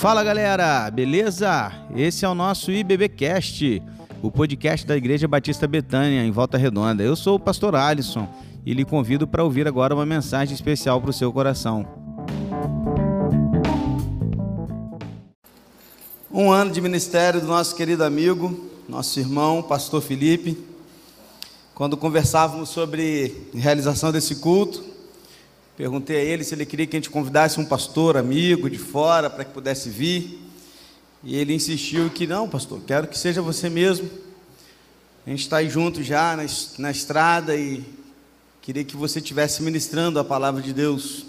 Fala galera, beleza? Esse é o nosso IBBcast, o podcast da Igreja Batista Betânia, em Volta Redonda. Eu sou o pastor Alisson e lhe convido para ouvir agora uma mensagem especial para o seu coração. Um ano de ministério do nosso querido amigo, nosso irmão, pastor Felipe. Quando conversávamos sobre realização desse culto, perguntei a ele se ele queria que a gente convidasse um pastor amigo de fora para que pudesse vir. E ele insistiu que não, pastor, quero que seja você mesmo. A gente está aí junto já na, na estrada e queria que você estivesse ministrando a palavra de Deus.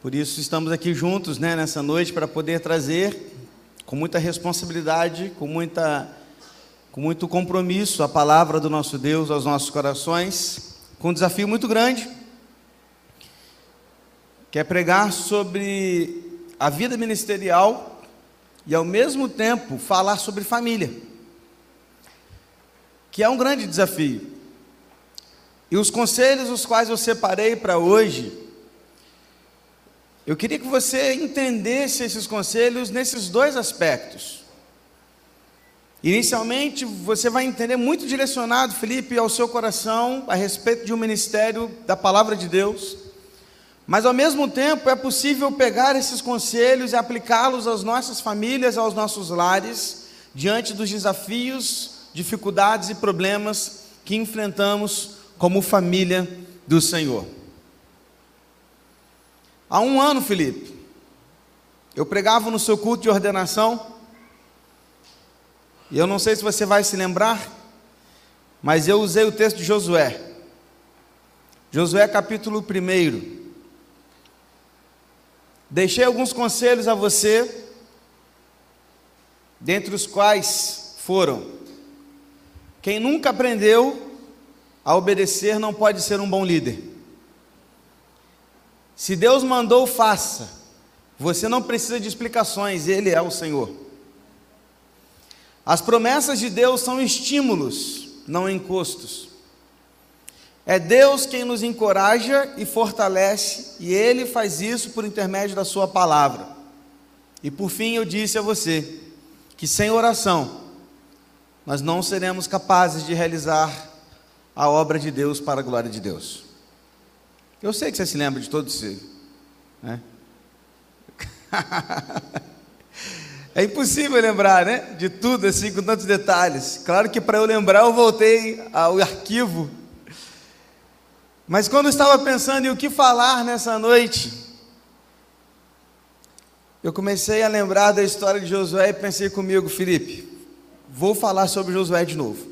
Por isso estamos aqui juntos né, nessa noite para poder trazer com muita responsabilidade, com, muita, com muito compromisso a palavra do nosso Deus aos nossos corações, com um desafio muito grande, que é pregar sobre a vida ministerial e ao mesmo tempo falar sobre família, que é um grande desafio. E os conselhos os quais eu separei para hoje, eu queria que você entendesse esses conselhos nesses dois aspectos. Inicialmente, você vai entender muito direcionado, Felipe, ao seu coração a respeito de um ministério da palavra de Deus. Mas ao mesmo tempo é possível pegar esses conselhos e aplicá-los às nossas famílias, aos nossos lares, diante dos desafios, dificuldades e problemas que enfrentamos como família do Senhor. Há um ano, Felipe, eu pregava no seu culto de ordenação, e eu não sei se você vai se lembrar, mas eu usei o texto de Josué. Josué capítulo 1. Deixei alguns conselhos a você, dentre os quais foram: quem nunca aprendeu a obedecer não pode ser um bom líder. Se Deus mandou, faça. Você não precisa de explicações, Ele é o Senhor. As promessas de Deus são estímulos, não encostos. É Deus quem nos encoraja e fortalece, e Ele faz isso por intermédio da Sua palavra. E por fim eu disse a você que sem oração nós não seremos capazes de realizar a obra de Deus para a glória de Deus. Eu sei que você se lembra de todos isso. Né? é impossível lembrar, né? De tudo assim, com tantos detalhes. Claro que para eu lembrar, eu voltei ao arquivo. Mas quando eu estava pensando em o que falar nessa noite, eu comecei a lembrar da história de Josué e pensei comigo, Felipe, vou falar sobre Josué de novo.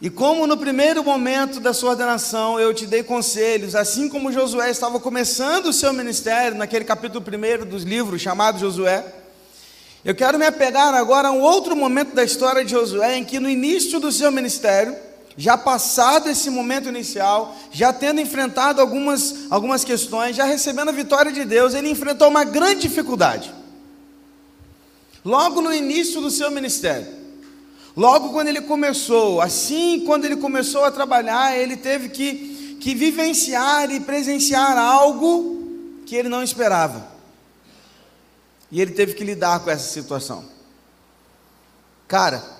E como no primeiro momento da sua ordenação eu te dei conselhos, assim como Josué estava começando o seu ministério, naquele capítulo primeiro dos livros chamado Josué, eu quero me apegar agora a um outro momento da história de Josué, em que no início do seu ministério, já passado esse momento inicial, já tendo enfrentado algumas, algumas questões, já recebendo a vitória de Deus, ele enfrentou uma grande dificuldade. Logo no início do seu ministério. Logo quando ele começou, assim quando ele começou a trabalhar, ele teve que, que vivenciar e presenciar algo que ele não esperava. E ele teve que lidar com essa situação. Cara,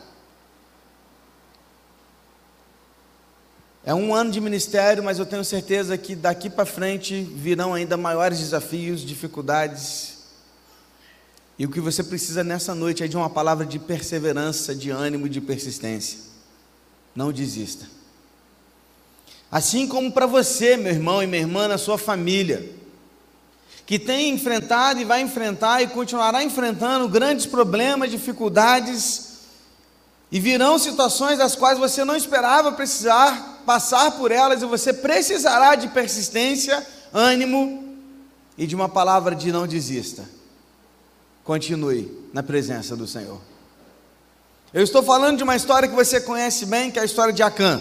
é um ano de ministério, mas eu tenho certeza que daqui para frente virão ainda maiores desafios, dificuldades e o que você precisa nessa noite é de uma palavra de perseverança, de ânimo de persistência. Não desista. Assim como para você, meu irmão e minha irmã, na sua família, que tem enfrentado e vai enfrentar e continuará enfrentando grandes problemas, dificuldades, e virão situações das quais você não esperava precisar passar por elas, e você precisará de persistência, ânimo e de uma palavra de não desista continue na presença do Senhor. Eu estou falando de uma história que você conhece bem, que é a história de Acã.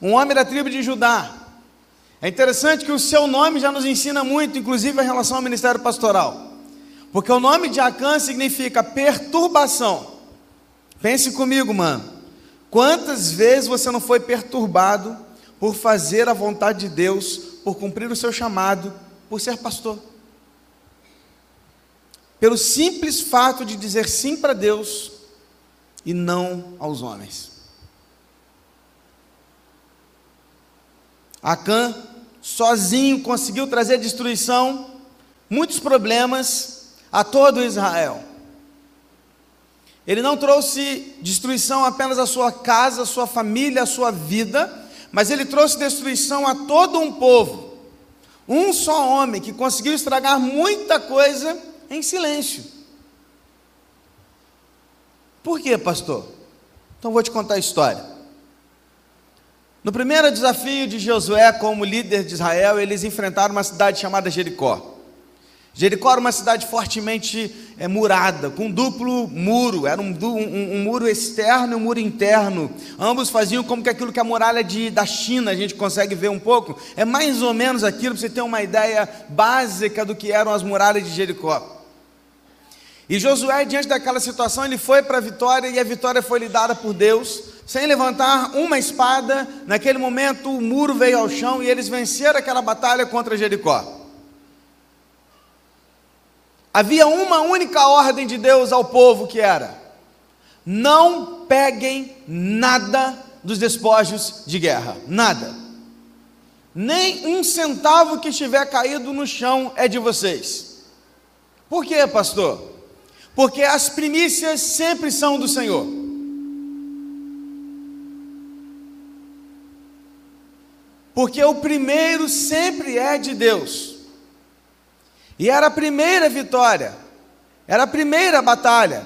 Um homem da tribo de Judá. É interessante que o seu nome já nos ensina muito, inclusive em relação ao ministério pastoral. Porque o nome de Acã significa perturbação. Pense comigo, mano. Quantas vezes você não foi perturbado por fazer a vontade de Deus, por cumprir o seu chamado, por ser pastor. Pelo simples fato de dizer sim para Deus e não aos homens. Acã, sozinho, conseguiu trazer destruição, muitos problemas a todo Israel. Ele não trouxe destruição apenas à sua casa, à sua família, à sua vida, mas ele trouxe destruição a todo um povo. Um só homem que conseguiu estragar muita coisa em silêncio. Por quê, pastor? Então vou te contar a história. No primeiro desafio de Josué como líder de Israel, eles enfrentaram uma cidade chamada Jericó. Jericó era uma cidade fortemente é, murada, com duplo muro, era um, um, um, muro externo e um muro interno. Ambos faziam como que aquilo que a muralha de, da China, a gente consegue ver um pouco, é mais ou menos aquilo, para você ter uma ideia básica do que eram as muralhas de Jericó. E Josué, diante daquela situação, ele foi para a vitória e a vitória foi lhe dada por Deus, sem levantar uma espada. Naquele momento, o muro veio ao chão e eles venceram aquela batalha contra Jericó. Havia uma única ordem de Deus ao povo que era: não peguem nada dos despojos de guerra, nada. Nem um centavo que estiver caído no chão é de vocês. Por quê, pastor? Porque as primícias sempre são do Senhor. Porque o primeiro sempre é de Deus. E era a primeira vitória, era a primeira batalha.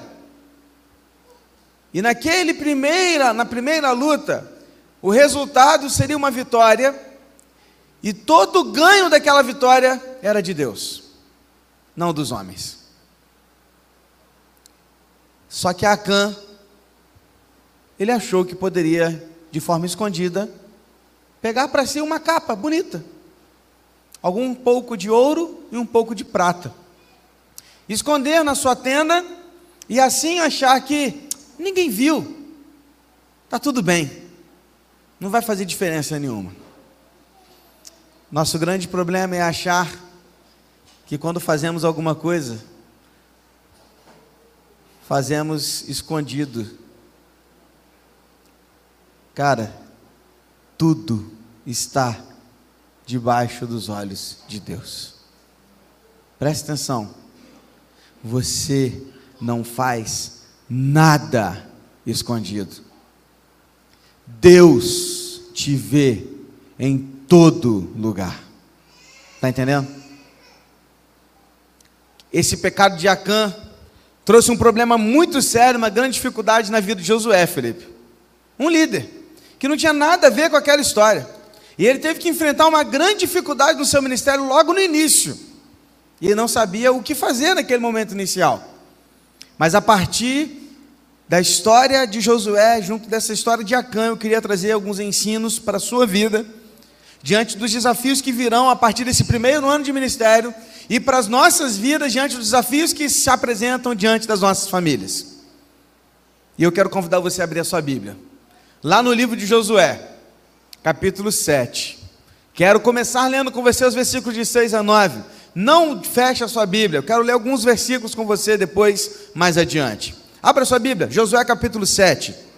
E naquele primeira, na primeira luta, o resultado seria uma vitória, e todo o ganho daquela vitória era de Deus, não dos homens. Só que Acã, ele achou que poderia, de forma escondida, pegar para si uma capa bonita algum pouco de ouro e um pouco de prata. Esconder na sua tenda e assim achar que ninguém viu. Tá tudo bem. Não vai fazer diferença nenhuma. Nosso grande problema é achar que quando fazemos alguma coisa, fazemos escondido. Cara, tudo está debaixo dos olhos de Deus. Preste atenção. Você não faz nada escondido. Deus te vê em todo lugar. Está entendendo? Esse pecado de Acã trouxe um problema muito sério, uma grande dificuldade na vida de Josué, Felipe. Um líder que não tinha nada a ver com aquela história. E ele teve que enfrentar uma grande dificuldade no seu ministério logo no início. E ele não sabia o que fazer naquele momento inicial. Mas a partir da história de Josué, junto dessa história de Acã, eu queria trazer alguns ensinos para a sua vida, diante dos desafios que virão a partir desse primeiro ano de ministério e para as nossas vidas, diante dos desafios que se apresentam diante das nossas famílias. E eu quero convidar você a abrir a sua Bíblia. Lá no livro de Josué, capítulo 7. Quero começar lendo com você os versículos de 6 a 9. Não feche a sua Bíblia, eu quero ler alguns versículos com você depois, mais adiante. Abra a sua Bíblia, Josué capítulo 7.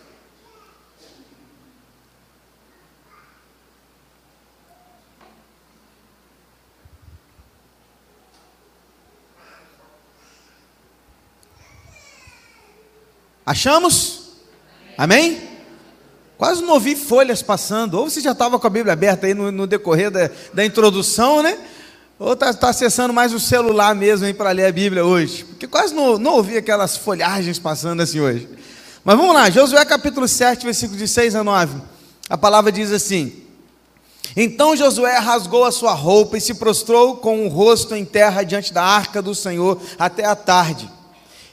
Achamos? Amém? Quase não ouvi folhas passando. Ou você já estava com a Bíblia aberta aí no, no decorrer da, da, introdução, né? Ou está tá acessando mais o celular mesmo para ler a Bíblia hoje. Porque quase não, não ouvi aquelas folhagens passando assim hoje. Mas vamos lá, Josué capítulo 7, versículos de 6 a 9. A palavra diz assim: Então Josué rasgou a sua roupa e se prostrou com o rosto em terra diante da arca do Senhor até a tarde.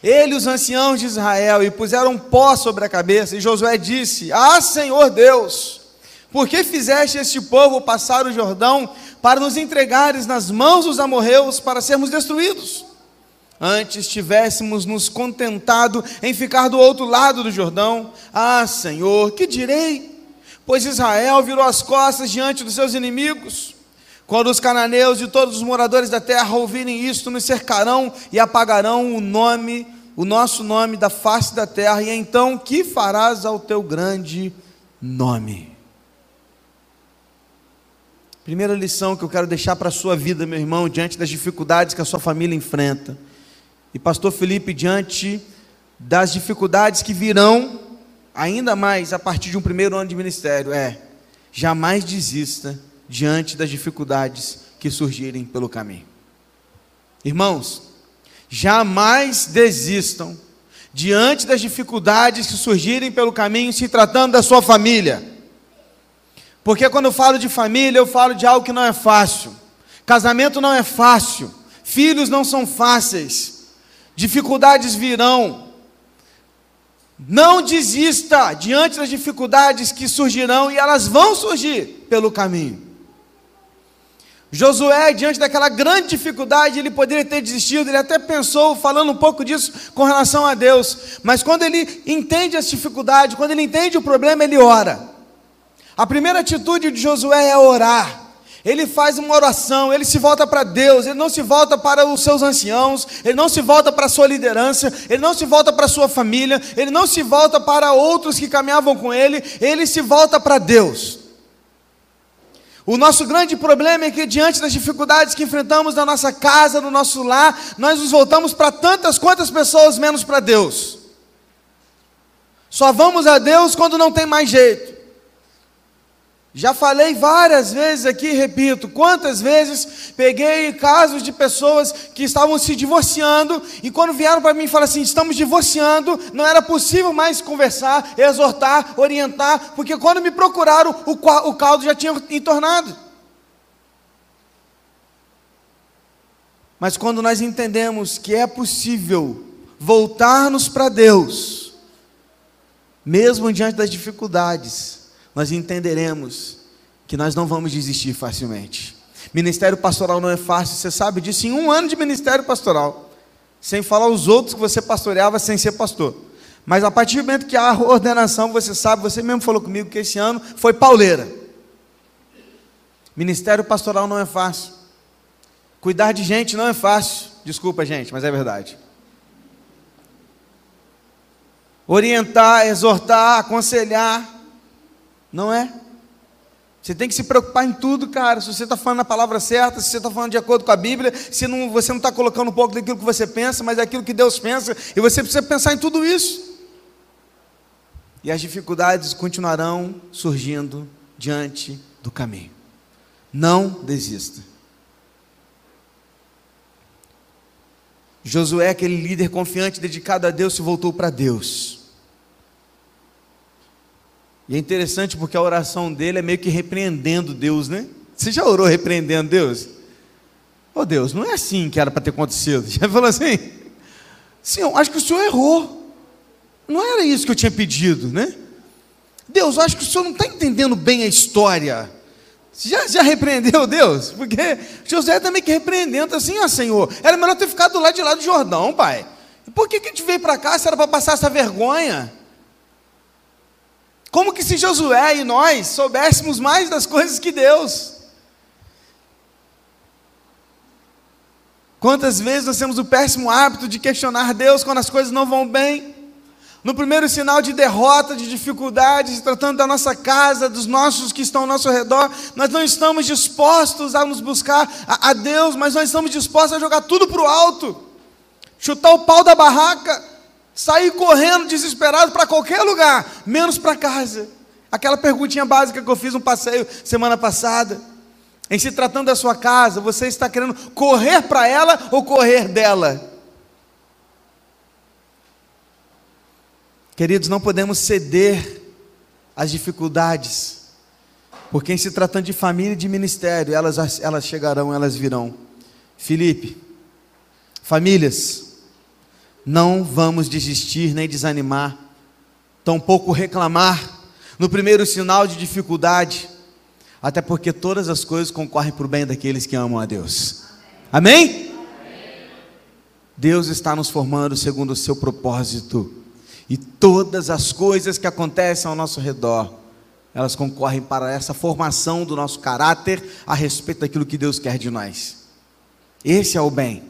Ele e os anciãos de Israel e puseram pó sobre a cabeça, e Josué disse: Ah, Senhor Deus, por que fizeste este povo passar o Jordão para nos entregares nas mãos dos amorreus para sermos destruídos? Antes tivéssemos nos contentado em ficar do outro lado do Jordão. Ah, Senhor, que direi? Pois Israel virou as costas diante dos seus inimigos. Quando os cananeus e todos os moradores da terra ouvirem isto, nos cercarão e apagarão o nome, o nosso nome da face da terra, e então que farás ao teu grande nome? Primeira lição que eu quero deixar para a sua vida, meu irmão, diante das dificuldades que a sua família enfrenta. E pastor Felipe, diante das dificuldades que virão ainda mais a partir de um primeiro ano de ministério, é jamais desista diante das dificuldades que surgirem pelo caminho. Irmãos, jamais desistam diante das dificuldades que surgirem pelo caminho, se tratando da sua família. Porque quando eu falo de família, eu falo de algo que não é fácil. Casamento não é fácil, filhos não são fáceis, dificuldades virão, não desista diante das dificuldades que surgirão e elas vão surgir pelo caminho. Josué, diante daquela grande dificuldade, ele poderia ter desistido, ele até pensou, falando um pouco disso com relação a Deus, mas quando ele entende as dificuldades, quando ele entende o problema, ele ora. A primeira atitude de Josué é orar. Ele faz uma oração, ele se volta para Deus, ele não se volta para os seus anciãos, ele não se volta para a sua liderança, ele não se volta para a sua família, ele não se volta para outros que caminhavam com ele, ele se volta para Deus. O nosso grande problema é que, diante das dificuldades que enfrentamos na nossa casa, no nosso lar, nós nos voltamos para tantas quantas pessoas, menos para Deus. Só vamos a Deus quando não tem mais jeito. Já falei várias vezes aqui, repito, quantas vezes peguei casos de pessoas que estavam se divorciando e quando vieram para mim e falaram assim: estamos divorciando, não era possível mais conversar, exortar, orientar, porque quando me procuraram, o, o caldo já tinha entornado. Mas quando nós entendemos que é possível voltarmos para Deus, mesmo diante das dificuldades, nós entenderemos que nós não vamos desistir facilmente. Ministério pastoral não é fácil, você sabe disso, em um ano de ministério pastoral, sem falar os outros que você pastoreava sem ser pastor. Mas a partir do momento que há ordenação, você sabe, você mesmo falou comigo que esse ano foi pauleira. Ministério pastoral não é fácil. Cuidar de gente não é fácil. Desculpa, gente, mas é verdade. Orientar, exortar, aconselhar, não é? Você tem que se preocupar em tudo, cara. Se você está falando a palavra certa, se você está falando de acordo com a Bíblia, se não, você não está colocando um pouco daquilo que você pensa, mas é aquilo que Deus pensa, e você precisa pensar em tudo isso. E as dificuldades continuarão surgindo diante do caminho. Não desista. Josué, aquele líder confiante, dedicado a Deus, se voltou para Deus. E é interessante porque a oração dele é meio que repreendendo Deus, né? Você já orou repreendendo Deus? Oh Deus, não é assim que era para ter acontecido. Já falou assim? Senhor, acho que o Senhor errou. Não era isso que eu tinha pedido, né? Deus, acho que o Senhor não está entendendo bem a história. Já, já repreendeu Deus? Porque José também que repreendendo assim, ó Senhor, era melhor ter ficado do lado de lá do Jordão, pai. Por que, que a gente veio para cá se era para passar essa vergonha? Como que se Josué e nós soubéssemos mais das coisas que Deus? Quantas vezes nós temos o péssimo hábito de questionar Deus quando as coisas não vão bem? No primeiro sinal de derrota, de dificuldade, se tratando da nossa casa, dos nossos que estão ao nosso redor, nós não estamos dispostos a nos buscar a, a Deus, mas nós estamos dispostos a jogar tudo para o alto, chutar o pau da barraca, sair correndo desesperado para qualquer lugar, menos para casa. Aquela perguntinha básica que eu fiz um passeio semana passada. Em se tratando da sua casa, você está querendo correr para ela ou correr dela? Queridos, não podemos ceder às dificuldades, porque em se tratando de família e de ministério, elas, elas chegarão, elas virão. Felipe, famílias, não vamos desistir nem desanimar, tampouco reclamar no primeiro sinal de dificuldade, até porque todas as coisas concorrem para o bem daqueles que amam a Deus. Amém? Deus está nos formando segundo o seu propósito, e todas as coisas que acontecem ao nosso redor elas concorrem para essa formação do nosso caráter a respeito daquilo que Deus quer de nós. Esse é o bem.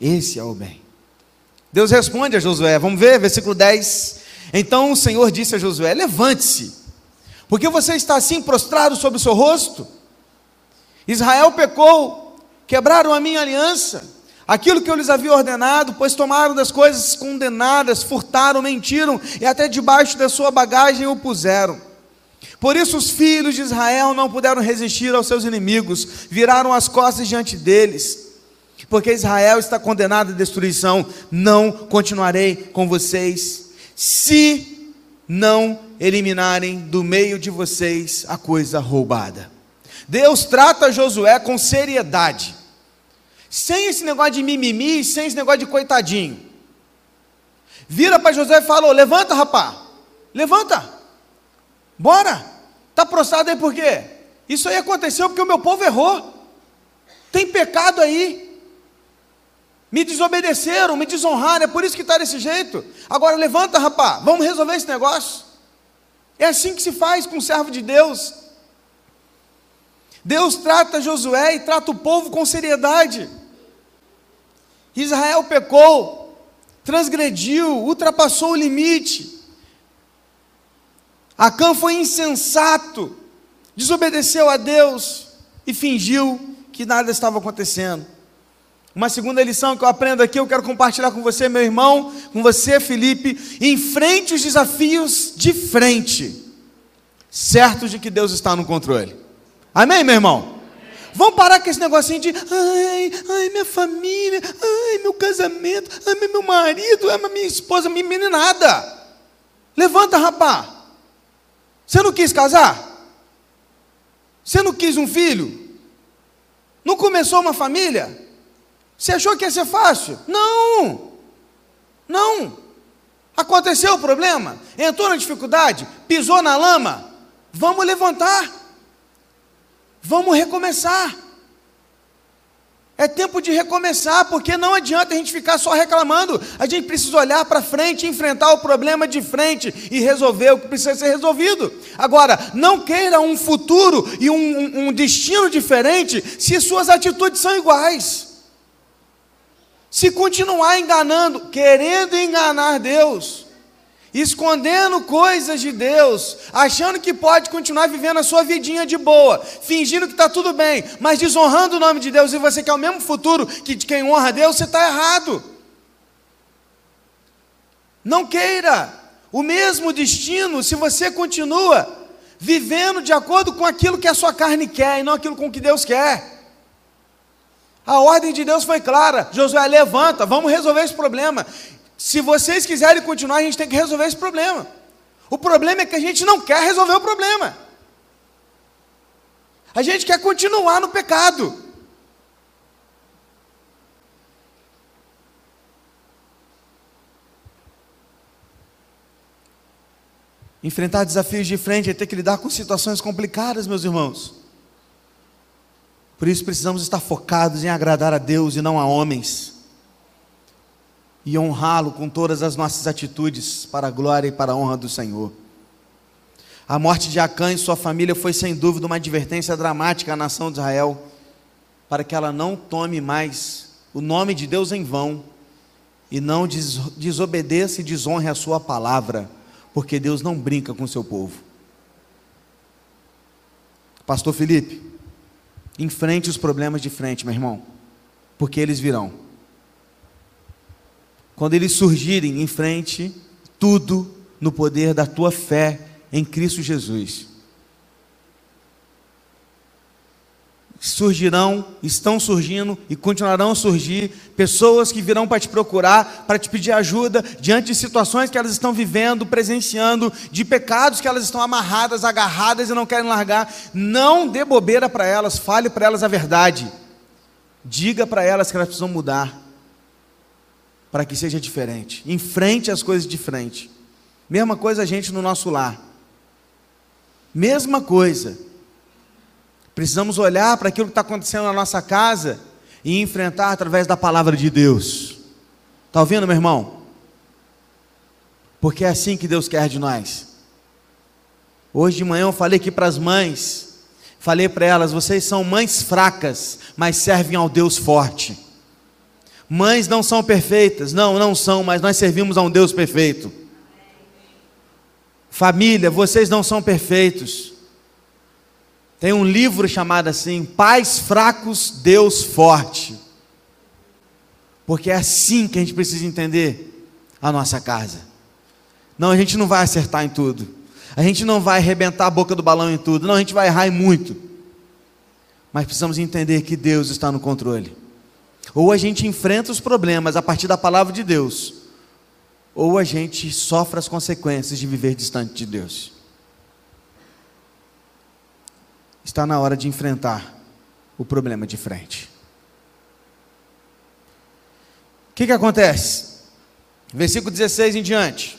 Esse é o bem. Deus responde a Josué, vamos ver, versículo 10. Então o Senhor disse a Josué: Levante-se, porque você está assim prostrado sobre o seu rosto. Israel pecou, quebraram a minha aliança, aquilo que eu lhes havia ordenado, pois tomaram das coisas condenadas, furtaram, mentiram e até debaixo da sua bagagem o puseram. Por isso os filhos de Israel não puderam resistir aos seus inimigos, viraram as costas diante deles porque Israel está condenado à destruição, não continuarei com vocês, se não eliminarem do meio de vocês a coisa roubada. Deus trata Josué com seriedade, sem esse negócio de mimimi, sem esse negócio de coitadinho. Vira para Josué e fala: Levanta, rapá, levanta, bora. Está prostrado aí por quê? Isso aí aconteceu porque o meu povo errou. Tem pecado aí. Me desobedeceram, me desonraram, é por isso que está desse jeito. Agora levanta, rapaz, vamos resolver esse negócio. É assim que se faz com o servo de Deus. Deus trata Josué e trata o povo com seriedade. Israel pecou, transgrediu, ultrapassou o limite. Acã foi insensato, desobedeceu a Deus e fingiu que nada estava acontecendo. Uma segunda lição que eu aprendo aqui, eu quero compartilhar com você, meu irmão, com você, Felipe. Enfrente os desafios de frente, certos de que Deus está no controle. Amém, meu irmão? Vamos parar com esse negocinho de ai, ai, minha família, ai, meu casamento, ai, meu marido, ai, minha esposa, minha meninada. Levanta, rapá. Você não quis casar? Você não quis um filho? Não começou uma família? Você achou que ia ser fácil? Não! Não! Aconteceu o problema? Entrou na dificuldade? Pisou na lama? Vamos levantar. Vamos recomeçar. É tempo de recomeçar, porque não adianta a gente ficar só reclamando. A gente precisa olhar para frente, enfrentar o problema de frente e resolver o que precisa ser resolvido. Agora, não queira um futuro e um, um destino diferente se suas atitudes são iguais. Se continuar enganando, querendo enganar Deus, escondendo coisas de Deus, achando que pode continuar vivendo a sua vidinha de boa, fingindo que está tudo bem, mas desonrando o nome de Deus, e você quer o mesmo futuro que de quem honra Deus, você está errado. Não queira o mesmo destino se você continua vivendo de acordo com aquilo que a sua carne quer e não aquilo com que Deus quer. A ordem de Deus foi clara: Josué, levanta, vamos resolver esse problema. Se vocês quiserem continuar, a gente tem que resolver esse problema. O problema é que a gente não quer resolver o problema. A gente quer continuar no pecado. Enfrentar desafios de frente é ter que lidar com situações complicadas, meus irmãos. Por isso precisamos estar focados em agradar a Deus e não a homens. E honrá-lo com todas as nossas atitudes para a glória e para a honra do Senhor. A morte de Acã e sua família foi sem dúvida uma advertência dramática à nação de Israel, para que ela não tome mais o nome de Deus em vão e não desobedeça e desonre a sua palavra, porque Deus não brinca com seu povo. Pastor Felipe, Enfrente os problemas de frente, meu irmão, porque eles virão. Quando eles surgirem, enfrente tudo no poder da tua fé em Cristo Jesus. Surgirão, estão surgindo e continuarão a surgir pessoas que virão para te procurar, para te pedir ajuda diante de situações que elas estão vivendo, presenciando, de pecados que elas estão amarradas, agarradas e não querem largar. Não dê bobeira para elas, fale para elas a verdade. Diga para elas que elas precisam mudar para que seja diferente. Enfrente as coisas de frente. Mesma coisa a gente no nosso lar. Mesma coisa. Precisamos olhar para aquilo que está acontecendo na nossa casa e enfrentar através da palavra de Deus. Está ouvindo, meu irmão? Porque é assim que Deus quer de nós. Hoje de manhã eu falei aqui para as mães, falei para elas: vocês são mães fracas, mas servem ao Deus forte. Mães não são perfeitas, não, não são, mas nós servimos a um Deus perfeito. Família, vocês não são perfeitos. Tem um livro chamado assim: Pais Fracos, Deus Forte. Porque é assim que a gente precisa entender a nossa casa. Não, a gente não vai acertar em tudo. A gente não vai arrebentar a boca do balão em tudo. Não, a gente vai errar em muito. Mas precisamos entender que Deus está no controle. Ou a gente enfrenta os problemas a partir da palavra de Deus, ou a gente sofre as consequências de viver distante de Deus. Está na hora de enfrentar o problema de frente. O que, que acontece? Versículo 16 em diante.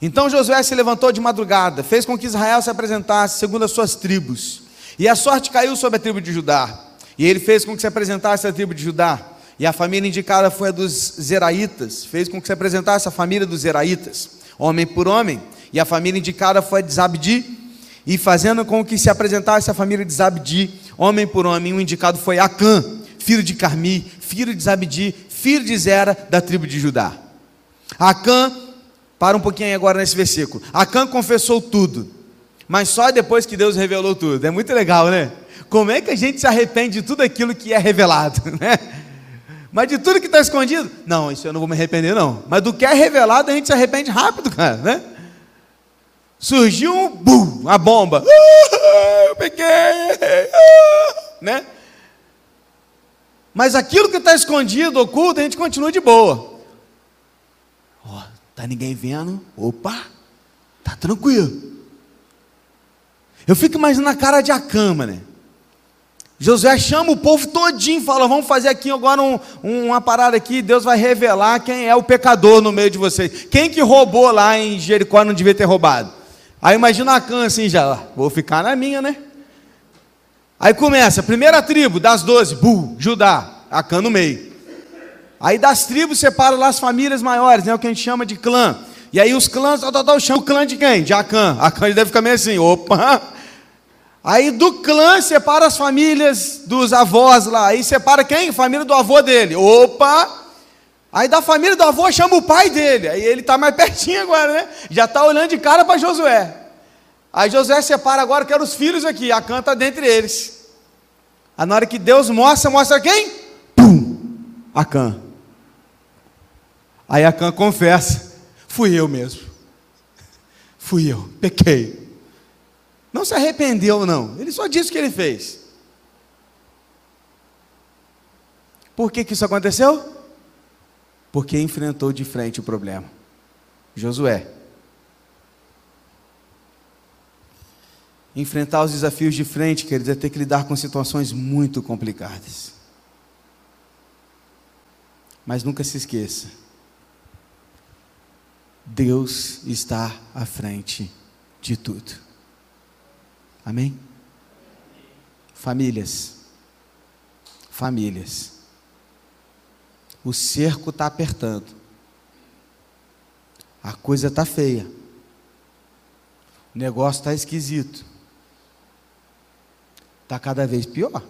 Então Josué se levantou de madrugada, fez com que Israel se apresentasse segundo as suas tribos, e a sorte caiu sobre a tribo de Judá. E ele fez com que se apresentasse a tribo de Judá. E a família indicada foi a dos Zeraitas, fez com que se apresentasse a família dos Zeraitas, homem por homem. E a família indicada foi a de Zabdi, e fazendo com que se apresentasse a família de Zabdi, homem por homem. O indicado foi Acã, filho de Carmi, filho de Zabdi, filho de Zera, da tribo de Judá. Acã, para um pouquinho agora nesse versículo. Acã confessou tudo, mas só depois que Deus revelou tudo. É muito legal, né? Como é que a gente se arrepende de tudo aquilo que é revelado, né? Mas de tudo que está escondido, não, isso eu não vou me arrepender, não. Mas do que é revelado, a gente se arrepende rápido, cara, né? Surgiu um bum, a bomba. Ah, eu peguei, ah, né? Mas aquilo que está escondido, oculto, a gente continua de boa. Ó, tá ninguém vendo? Opa, tá tranquilo. Eu fico imaginando a cara de Acama, né? Josué chama o povo todinho, fala: vamos fazer aqui agora um, uma parada aqui, Deus vai revelar quem é o pecador no meio de vocês. Quem que roubou lá em Jericó não devia ter roubado. Aí imagina a Cã assim já, vou ficar na minha, né? Aí começa, primeira tribo das doze, Bu, Judá, Acã no meio. Aí das tribos separa lá as famílias maiores, né? O que a gente chama de clã. E aí os clãs, tal, tal, tal, chama o clã de quem? De Acã. Acã deve ficar meio assim, opa, Aí do clã separa as famílias dos avós lá. Aí separa quem? Família do avô dele. Opa! Aí da família do avô chama o pai dele. Aí ele está mais pertinho agora, né? Já está olhando de cara para Josué. Aí Josué separa agora, que eram os filhos aqui. A canta dentre eles. Aí na hora que Deus mostra, mostra quem? Pum! Acã. Aí Acã confessa: fui eu mesmo. Fui eu, pequei. Não se arrependeu, não. Ele só disse o que ele fez. Por que, que isso aconteceu? Porque enfrentou de frente o problema. Josué. Enfrentar os desafios de frente, quer dizer, ter que lidar com situações muito complicadas. Mas nunca se esqueça: Deus está à frente de tudo. Amém? Famílias. Famílias. O cerco está apertando. A coisa está feia. O negócio está esquisito. Está cada vez pior.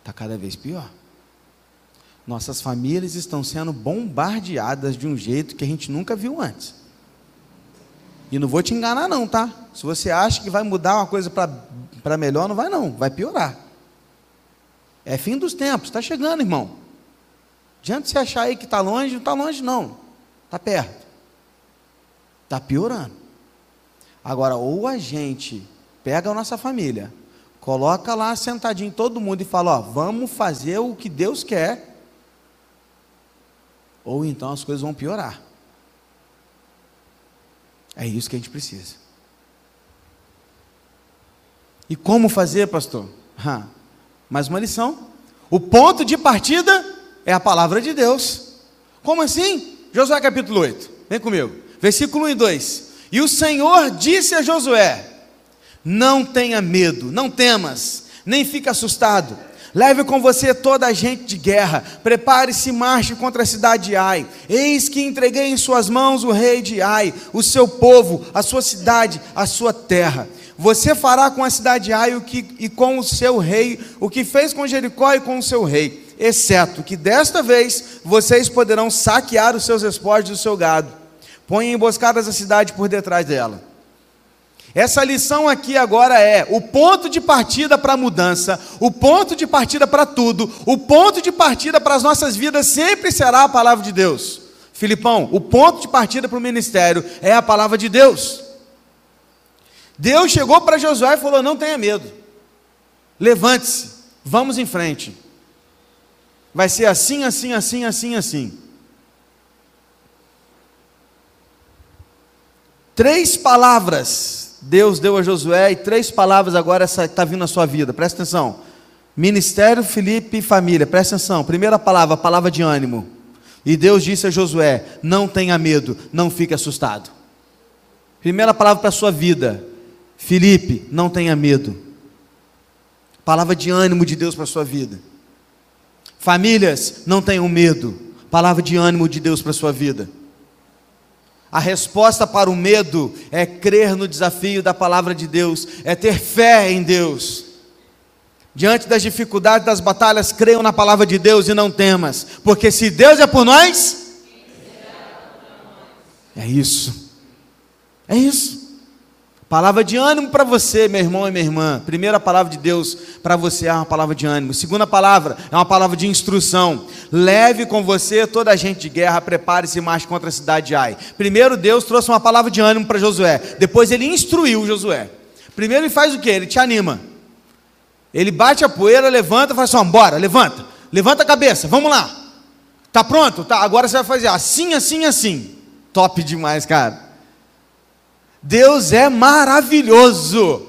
Está cada vez pior. Nossas famílias estão sendo bombardeadas de um jeito que a gente nunca viu antes. E não vou te enganar, não, tá? Se você acha que vai mudar uma coisa para melhor, não vai, não, vai piorar. É fim dos tempos, está chegando, irmão. Diante de você achar aí que está longe, não está longe, não, está perto. Está piorando. Agora, ou a gente pega a nossa família, coloca lá sentadinho todo mundo e fala: Ó, vamos fazer o que Deus quer, ou então as coisas vão piorar. É isso que a gente precisa. E como fazer, pastor? Ah, mais uma lição. O ponto de partida é a palavra de Deus. Como assim? Josué capítulo 8. Vem comigo. Versículo 1 e 2. E o Senhor disse a Josué: Não tenha medo, não temas, nem fique assustado. Leve com você toda a gente de guerra. Prepare-se e marche contra a cidade de Ai. Eis que entreguei em suas mãos o rei de Ai, o seu povo, a sua cidade, a sua terra. Você fará com a cidade de Ai o que, e com o seu rei o que fez com Jericó e com o seu rei, exceto que desta vez vocês poderão saquear os seus espólios e o seu gado. Ponha emboscadas a cidade por detrás dela. Essa lição aqui agora é o ponto de partida para a mudança, o ponto de partida para tudo, o ponto de partida para as nossas vidas sempre será a palavra de Deus. Filipão, o ponto de partida para o ministério é a palavra de Deus. Deus chegou para Josué e falou: Não tenha medo, levante-se, vamos em frente. Vai ser assim, assim, assim, assim, assim. Três palavras Deus deu a Josué e três palavras agora está vindo na sua vida, presta atenção. Ministério, Felipe e família, presta atenção. Primeira palavra, palavra de ânimo. E Deus disse a Josué: Não tenha medo, não fique assustado. Primeira palavra para a sua vida, Felipe, não tenha medo. Palavra de ânimo de Deus para a sua vida. Famílias, não tenham medo. Palavra de ânimo de Deus para a sua vida. A resposta para o medo é crer no desafio da palavra de Deus, é ter fé em Deus. Diante das dificuldades, das batalhas, creiam na palavra de Deus e não temas, porque se Deus é por nós, é isso, é isso. Palavra de ânimo para você, meu irmão e minha irmã. Primeira palavra de Deus para você é uma palavra de ânimo. Segunda palavra é uma palavra de instrução. Leve com você toda a gente de guerra, prepare-se marche contra a cidade de Ai. Primeiro Deus trouxe uma palavra de ânimo para Josué. Depois ele instruiu Josué. Primeiro ele faz o que? Ele te anima. Ele bate a poeira, levanta fala assim: bora, levanta. Levanta a cabeça, vamos lá. Tá pronto? Tá, agora você vai fazer assim, assim, assim. Top demais, cara. Deus é maravilhoso.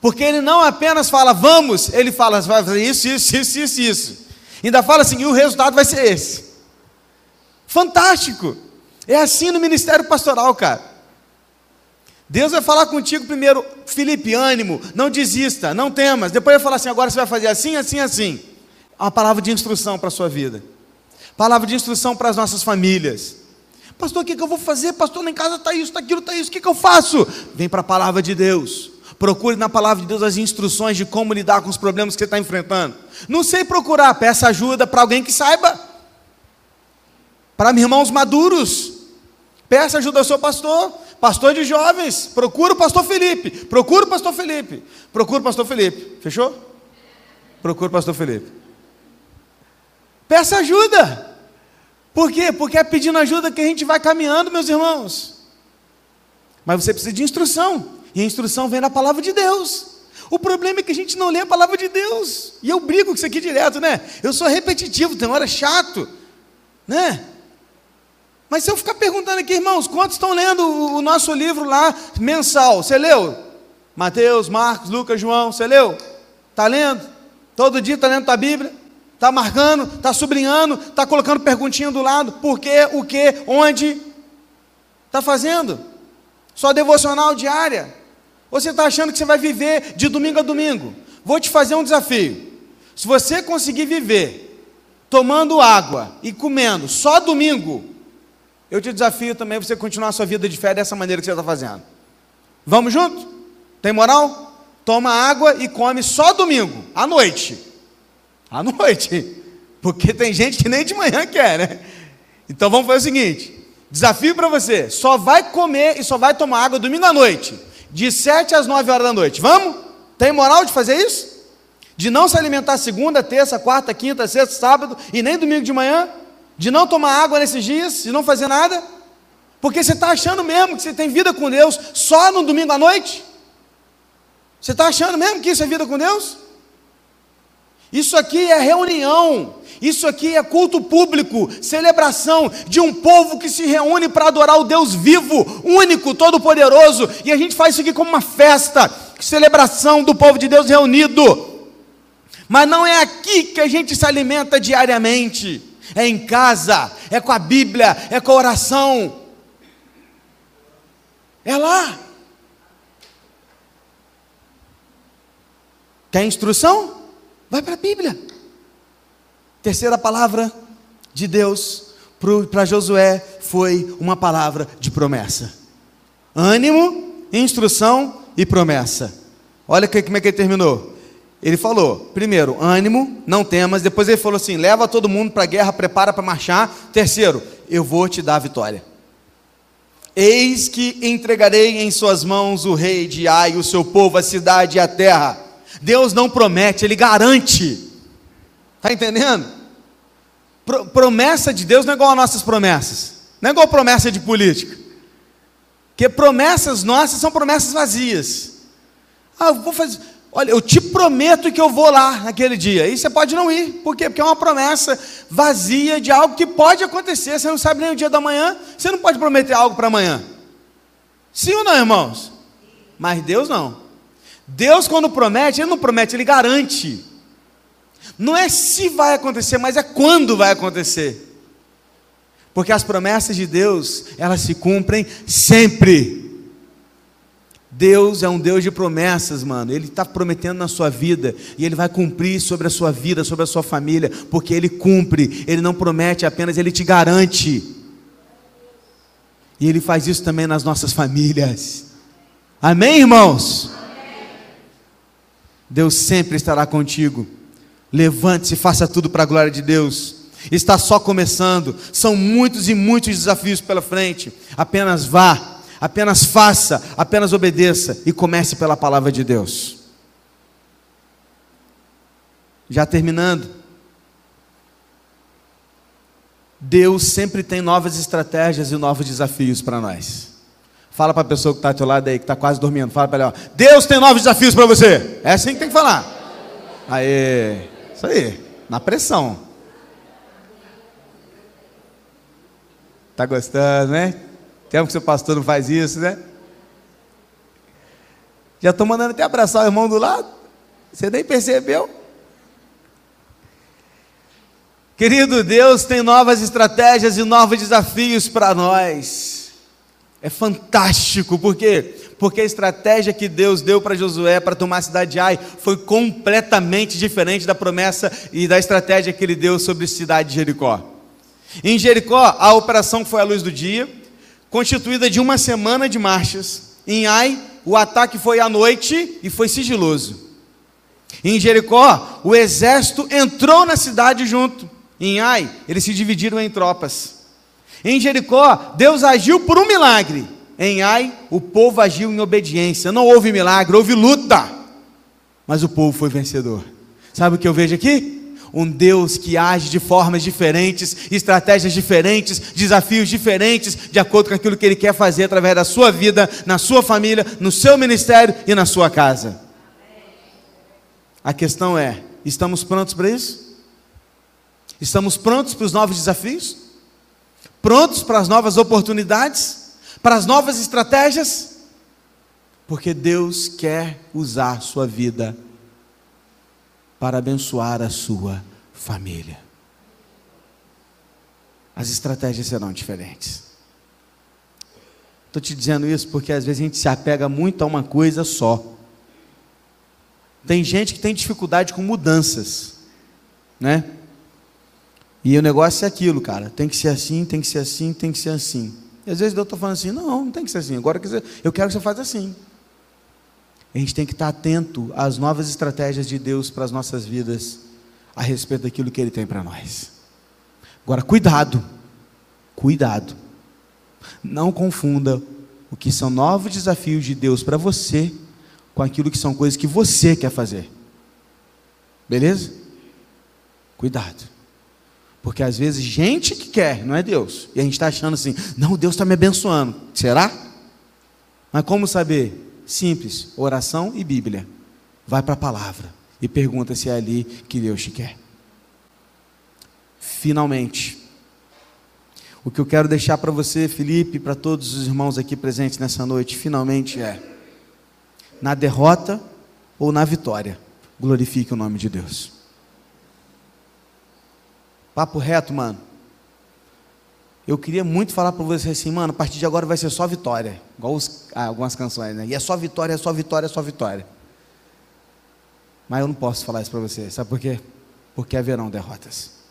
Porque ele não apenas fala, vamos, ele fala, vai fazer isso, isso, isso, isso, isso. Ainda fala assim, e o resultado vai ser esse. Fantástico. É assim no ministério pastoral, cara. Deus vai falar contigo primeiro, Felipe, ânimo, não desista, não temas. Depois vai falar assim, agora você vai fazer assim, assim, assim. Uma palavra de instrução para a sua vida. Palavra de instrução para as nossas famílias. Pastor, o que, que eu vou fazer? Pastor, em casa está isso, está aquilo, está isso, o que, que eu faço? Vem para a palavra de Deus. Procure na palavra de Deus as instruções de como lidar com os problemas que você está enfrentando. Não sei procurar, peça ajuda para alguém que saiba. Para irmãos maduros. Peça ajuda ao seu pastor. Pastor de jovens. Procura o pastor Felipe. Procura o pastor Felipe. Procura o pastor Felipe. Fechou? Procura o pastor Felipe. Peça ajuda. Por quê? Porque é pedindo ajuda que a gente vai caminhando, meus irmãos. Mas você precisa de instrução. E a instrução vem da palavra de Deus. O problema é que a gente não lê a palavra de Deus. E eu brigo com isso aqui direto, né? Eu sou repetitivo, tem hora chato, né? Mas se eu ficar perguntando aqui, irmãos, quantos estão lendo o nosso livro lá mensal? Você leu? Mateus, Marcos, Lucas, João, você leu? Está lendo? Todo dia está lendo a Bíblia? Está marcando, está sublinhando, está colocando perguntinha do lado, por quê, o que, onde. Está fazendo? Só devocional diária. Ou você está achando que você vai viver de domingo a domingo? Vou te fazer um desafio. Se você conseguir viver tomando água e comendo só domingo, eu te desafio também você continuar a sua vida de fé dessa maneira que você está fazendo. Vamos junto? Tem moral? Toma água e come só domingo, à noite. À noite. Porque tem gente que nem de manhã quer, né? Então vamos fazer o seguinte: desafio para você: só vai comer e só vai tomar água domingo à noite, de 7 às 9 horas da noite. Vamos? Tem moral de fazer isso? De não se alimentar segunda, terça, quarta, quinta, sexta, sábado e nem domingo de manhã? De não tomar água nesses dias, de não fazer nada? Porque você está achando mesmo que você tem vida com Deus só no domingo à noite? Você está achando mesmo que isso é vida com Deus? Isso aqui é reunião, isso aqui é culto público, celebração de um povo que se reúne para adorar o Deus vivo, único, todo-poderoso, e a gente faz isso aqui como uma festa, celebração do povo de Deus reunido. Mas não é aqui que a gente se alimenta diariamente, é em casa, é com a Bíblia, é com a oração, é lá. Quer instrução? Vai para a Bíblia. Terceira palavra de Deus para Josué foi uma palavra de promessa. Ânimo, instrução e promessa. Olha como é que ele terminou. Ele falou, primeiro, ânimo, não temas. Depois ele falou assim: leva todo mundo para a guerra, prepara para marchar. Terceiro, eu vou te dar a vitória. Eis que entregarei em suas mãos o rei de Ai, o seu povo, a cidade e a terra. Deus não promete, ele garante. Está entendendo? Pro, promessa de Deus não é igual às nossas promessas. Não é igual promessa de política. Porque promessas nossas são promessas vazias. Ah, eu vou fazer. Olha, eu te prometo que eu vou lá naquele dia. E você pode não ir. Por quê? Porque é uma promessa vazia de algo que pode acontecer. Você não sabe nem o dia da manhã. Você não pode prometer algo para amanhã. Sim ou não, irmãos? Mas Deus não. Deus, quando promete, Ele não promete, Ele garante. Não é se vai acontecer, mas é quando vai acontecer. Porque as promessas de Deus, elas se cumprem sempre. Deus é um Deus de promessas, mano. Ele está prometendo na sua vida e Ele vai cumprir sobre a sua vida, sobre a sua família, porque Ele cumpre. Ele não promete apenas, Ele te garante. E Ele faz isso também nas nossas famílias. Amém, irmãos? Deus sempre estará contigo. Levante-se, faça tudo para a glória de Deus. Está só começando. São muitos e muitos desafios pela frente. Apenas vá apenas faça, apenas obedeça e comece pela palavra de Deus. Já terminando. Deus sempre tem novas estratégias e novos desafios para nós. Fala para a pessoa que está ao teu lado aí, que está quase dormindo. Fala para ela, ó, Deus tem novos desafios para você. É assim que tem que falar. Aí, isso aí, na pressão. Tá gostando, né? Tempo que seu pastor não faz isso, né? Já estou mandando até abraçar o irmão do lado. Você nem percebeu. Querido Deus, tem novas estratégias e novos desafios para nós. É fantástico, por quê? Porque a estratégia que Deus deu para Josué para tomar a cidade de Ai foi completamente diferente da promessa e da estratégia que ele deu sobre a cidade de Jericó. Em Jericó, a operação foi à luz do dia, constituída de uma semana de marchas. Em Ai, o ataque foi à noite e foi sigiloso. Em Jericó, o exército entrou na cidade junto. Em Ai, eles se dividiram em tropas. Em Jericó, Deus agiu por um milagre. Em Ai, o povo agiu em obediência. Não houve milagre, houve luta. Mas o povo foi vencedor. Sabe o que eu vejo aqui? um Deus que age de formas diferentes, estratégias diferentes, desafios diferentes, de acordo com aquilo que Ele quer fazer através da sua vida, na sua família, no seu ministério e na sua casa. A questão é: estamos prontos para isso? Estamos prontos para os novos desafios? Prontos para as novas oportunidades? Para as novas estratégias? Porque Deus quer usar sua vida para abençoar a sua família. As estratégias serão diferentes. Estou te dizendo isso porque às vezes a gente se apega muito a uma coisa só. Tem gente que tem dificuldade com mudanças, né? E o negócio é aquilo, cara. Tem que ser assim, tem que ser assim, tem que ser assim. E às vezes eu estou falando assim, não, não tem que ser assim. Agora eu quero que você faça assim. A gente tem que estar atento às novas estratégias de Deus para as nossas vidas, a respeito daquilo que Ele tem para nós. Agora, cuidado, cuidado. Não confunda o que são novos desafios de Deus para você com aquilo que são coisas que você quer fazer. Beleza? Cuidado. Porque às vezes gente que quer, não é Deus. E a gente está achando assim, não, Deus está me abençoando. Será? Mas como saber? Simples, oração e Bíblia. Vai para a palavra e pergunta se é ali que Deus te quer. Finalmente, o que eu quero deixar para você, Felipe, para todos os irmãos aqui presentes nessa noite, finalmente é: na derrota ou na vitória, glorifique o nome de Deus. Papo reto, mano. Eu queria muito falar para você assim, mano, a partir de agora vai ser só vitória. Igual os, ah, algumas canções, né? E é só vitória, é só vitória, é só vitória. Mas eu não posso falar isso para você. Sabe por quê? Porque haverão derrotas.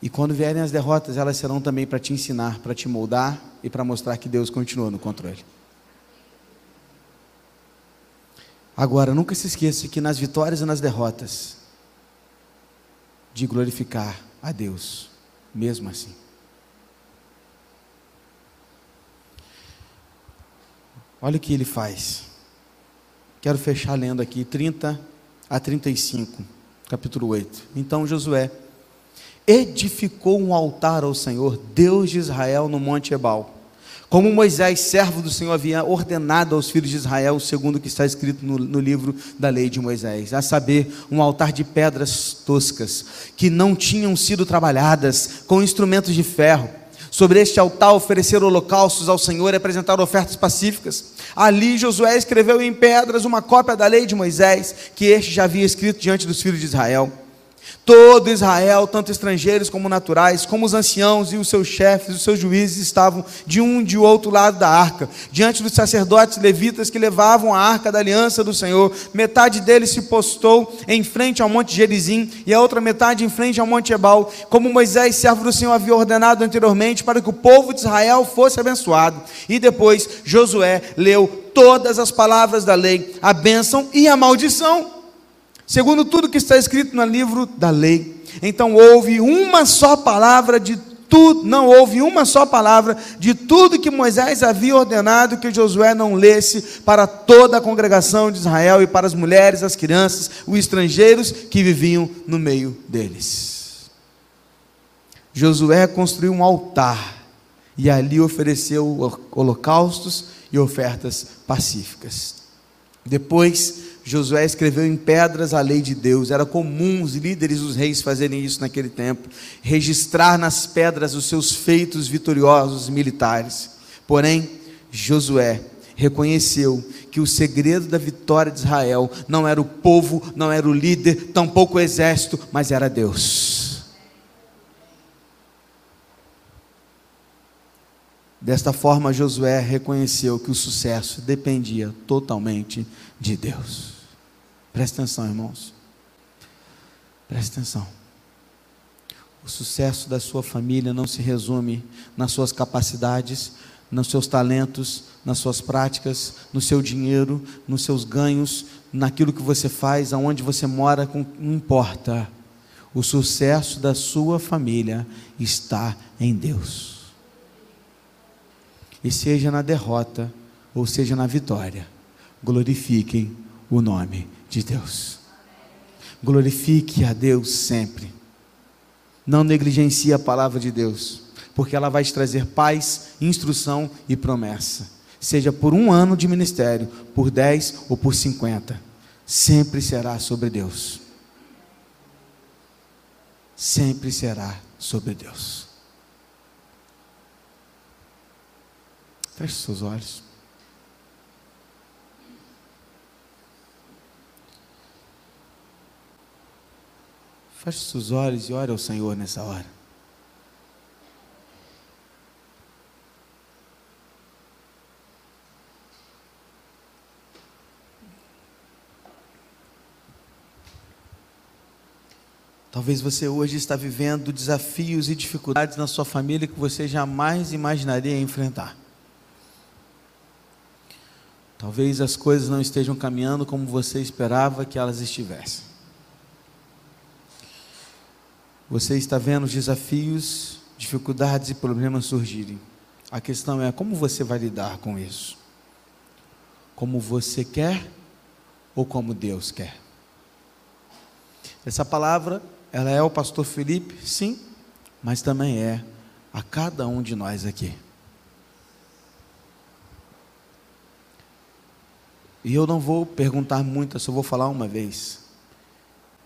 E quando vierem as derrotas, elas serão também para te ensinar, para te moldar e para mostrar que Deus continua no controle. Agora, nunca se esqueça que nas vitórias e nas derrotas, de glorificar a Deus, mesmo assim. Olha o que ele faz. Quero fechar lendo aqui 30 a 35, capítulo 8. Então Josué edificou um altar ao Senhor, Deus de Israel, no Monte Ebal. Como Moisés, servo do Senhor, havia ordenado aos filhos de Israel, segundo o que está escrito no, no, livro da lei de Moisés, a saber, um altar de pedras toscas, que não tinham sido trabalhadas, com instrumentos de ferro. Sobre este altar oferecer holocaustos ao Senhor e apresentar ofertas pacíficas. Ali Josué escreveu em pedras uma cópia da lei de Moisés, que este já havia escrito diante dos filhos de Israel. Todo Israel, tanto estrangeiros como naturais, como os anciãos e os seus chefes, os seus juízes, estavam de um e de outro lado da arca, diante dos sacerdotes levitas que levavam a arca da aliança do Senhor. Metade deles se postou em frente ao monte Gerizim e a outra metade em frente ao monte Ebal, como Moisés, servo do Senhor, havia ordenado anteriormente para que o povo de Israel fosse abençoado. E depois Josué leu todas as palavras da lei, a bênção e a maldição segundo tudo que está escrito no livro da lei. Então houve uma só palavra de tudo, não houve uma só palavra de tudo que Moisés havia ordenado que Josué não lesse para toda a congregação de Israel e para as mulheres, as crianças, os estrangeiros que viviam no meio deles. Josué construiu um altar e ali ofereceu holocaustos e ofertas pacíficas. Depois Josué escreveu em pedras a lei de Deus. Era comum os líderes, os reis fazerem isso naquele tempo, registrar nas pedras os seus feitos vitoriosos militares. Porém, Josué reconheceu que o segredo da vitória de Israel não era o povo, não era o líder, tampouco o exército, mas era Deus. Desta forma, Josué reconheceu que o sucesso dependia totalmente de Deus. Preste atenção, irmãos. Preste atenção. O sucesso da sua família não se resume nas suas capacidades, nos seus talentos, nas suas práticas, no seu dinheiro, nos seus ganhos, naquilo que você faz, aonde você mora, não importa. O sucesso da sua família está em Deus. E seja na derrota ou seja na vitória, glorifiquem o nome de Deus. Glorifique a Deus sempre. Não negligencie a palavra de Deus, porque ela vai te trazer paz, instrução e promessa. Seja por um ano de ministério, por dez ou por cinquenta, sempre será sobre Deus. Sempre será sobre Deus. Feche seus olhos. Feche seus olhos e ore ao Senhor nessa hora. Talvez você hoje está vivendo desafios e dificuldades na sua família que você jamais imaginaria enfrentar. Talvez as coisas não estejam caminhando como você esperava que elas estivessem. Você está vendo os desafios, dificuldades e problemas surgirem. A questão é como você vai lidar com isso? Como você quer ou como Deus quer? Essa palavra, ela é o pastor Felipe, sim, mas também é a cada um de nós aqui. E eu não vou perguntar muito, eu só vou falar uma vez.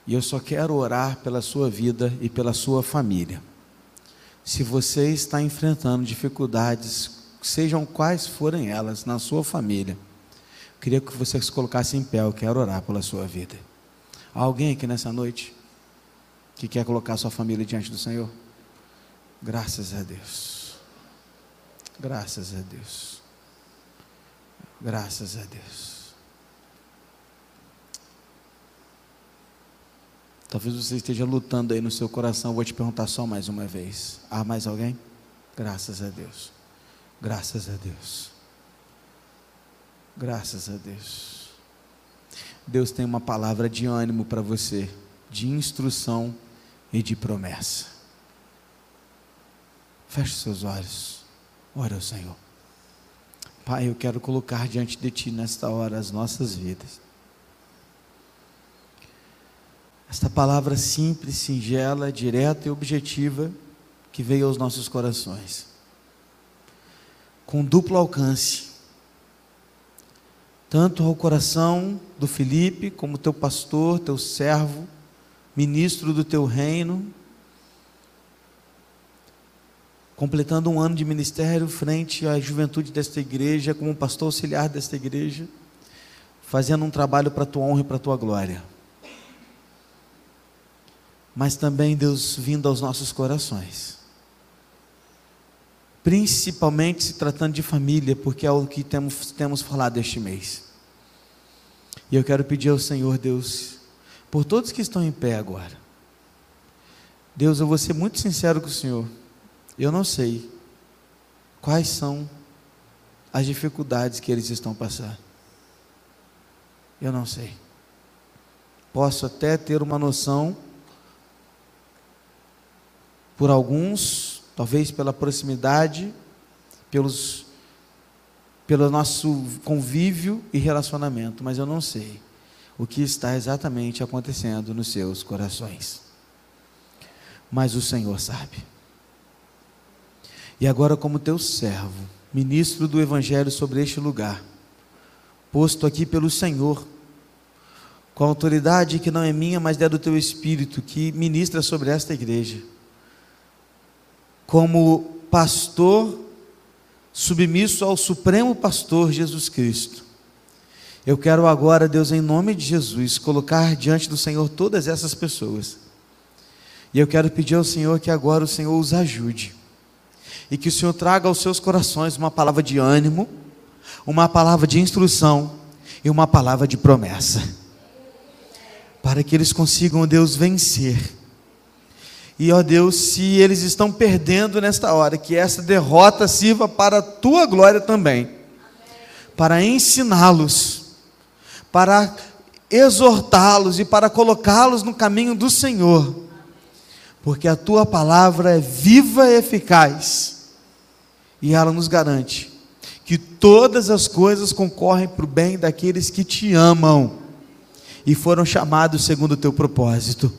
E eu só quero orar pela sua vida e pela sua família. Se você está enfrentando dificuldades, sejam quais forem elas, na sua família, queria que você se colocasse em pé. Eu quero orar pela sua vida. Há alguém aqui nessa noite que quer colocar sua família diante do Senhor? Graças a Deus. Graças a Deus. Graças a Deus. Talvez você esteja lutando aí no seu coração. Eu vou te perguntar só mais uma vez. Há mais alguém? Graças a Deus. Graças a Deus. Graças a Deus. Deus tem uma palavra de ânimo para você, de instrução e de promessa. Feche seus olhos. Ora ao Senhor. Pai, eu quero colocar diante de Ti nesta hora as nossas vidas. Esta palavra simples, singela, direta e objetiva que veio aos nossos corações. Com duplo alcance. Tanto ao coração do Felipe, como teu pastor, teu servo, ministro do teu reino, completando um ano de ministério frente à juventude desta igreja, como pastor auxiliar desta igreja, fazendo um trabalho para a tua honra e para a tua glória. Mas também, Deus, vindo aos nossos corações, principalmente se tratando de família, porque é o que temos, temos falado este mês. E eu quero pedir ao Senhor, Deus, por todos que estão em pé agora. Deus, eu vou ser muito sincero com o Senhor. Eu não sei quais são as dificuldades que eles estão passando. Eu não sei. Posso até ter uma noção, por alguns, talvez pela proximidade, pelos, pelo nosso convívio e relacionamento, mas eu não sei o que está exatamente acontecendo nos seus corações. Mas o Senhor sabe. E agora, como teu servo, ministro do Evangelho sobre este lugar, posto aqui pelo Senhor, com a autoridade que não é minha, mas é do teu Espírito, que ministra sobre esta igreja, como pastor submisso ao Supremo Pastor Jesus Cristo. Eu quero agora, Deus, em nome de Jesus, colocar diante do Senhor todas essas pessoas. E eu quero pedir ao Senhor que agora o Senhor os ajude e que o Senhor traga aos seus corações uma palavra de ânimo, uma palavra de instrução e uma palavra de promessa, para que eles consigam, Deus, vencer. E, ó Deus, se eles estão perdendo nesta hora, que essa derrota sirva para a tua glória também, para ensiná-los, para exortá-los e para colocá-los no caminho do Senhor, porque a tua palavra é viva e eficaz e ela nos garante que todas as coisas concorrem para o bem daqueles que te amam e foram chamados segundo o teu propósito.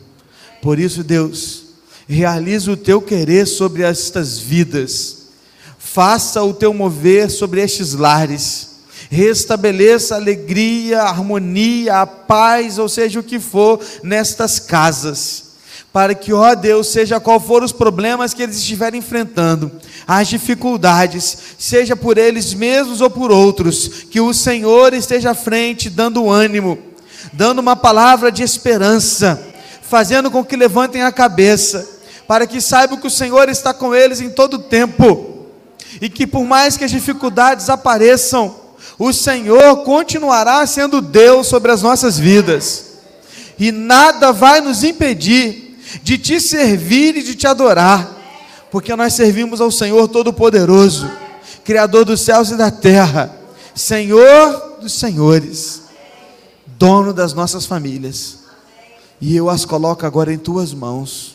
Por isso, Deus, realiza o teu querer sobre estas vidas, faça o teu mover sobre estes lares, restabeleça a alegria, a harmonia, a paz, ou seja, o que for, nestas casas. Para que, ó Deus, seja qual for os problemas que eles estiverem enfrentando, as dificuldades, seja por eles mesmos ou por outros, que o Senhor esteja à frente, dando ânimo, dando uma palavra de esperança, fazendo com que levantem a cabeça, para que saibam que o Senhor está com eles em todo tempo, e que por mais que as dificuldades apareçam, o Senhor continuará sendo Deus sobre as nossas vidas, e nada vai nos impedir de te servir e de te adorar, porque nós servimos ao Senhor Todo-Poderoso, Criador dos céus e da terra, Senhor dos senhores, dono das nossas famílias, e eu as coloco agora em tuas mãos,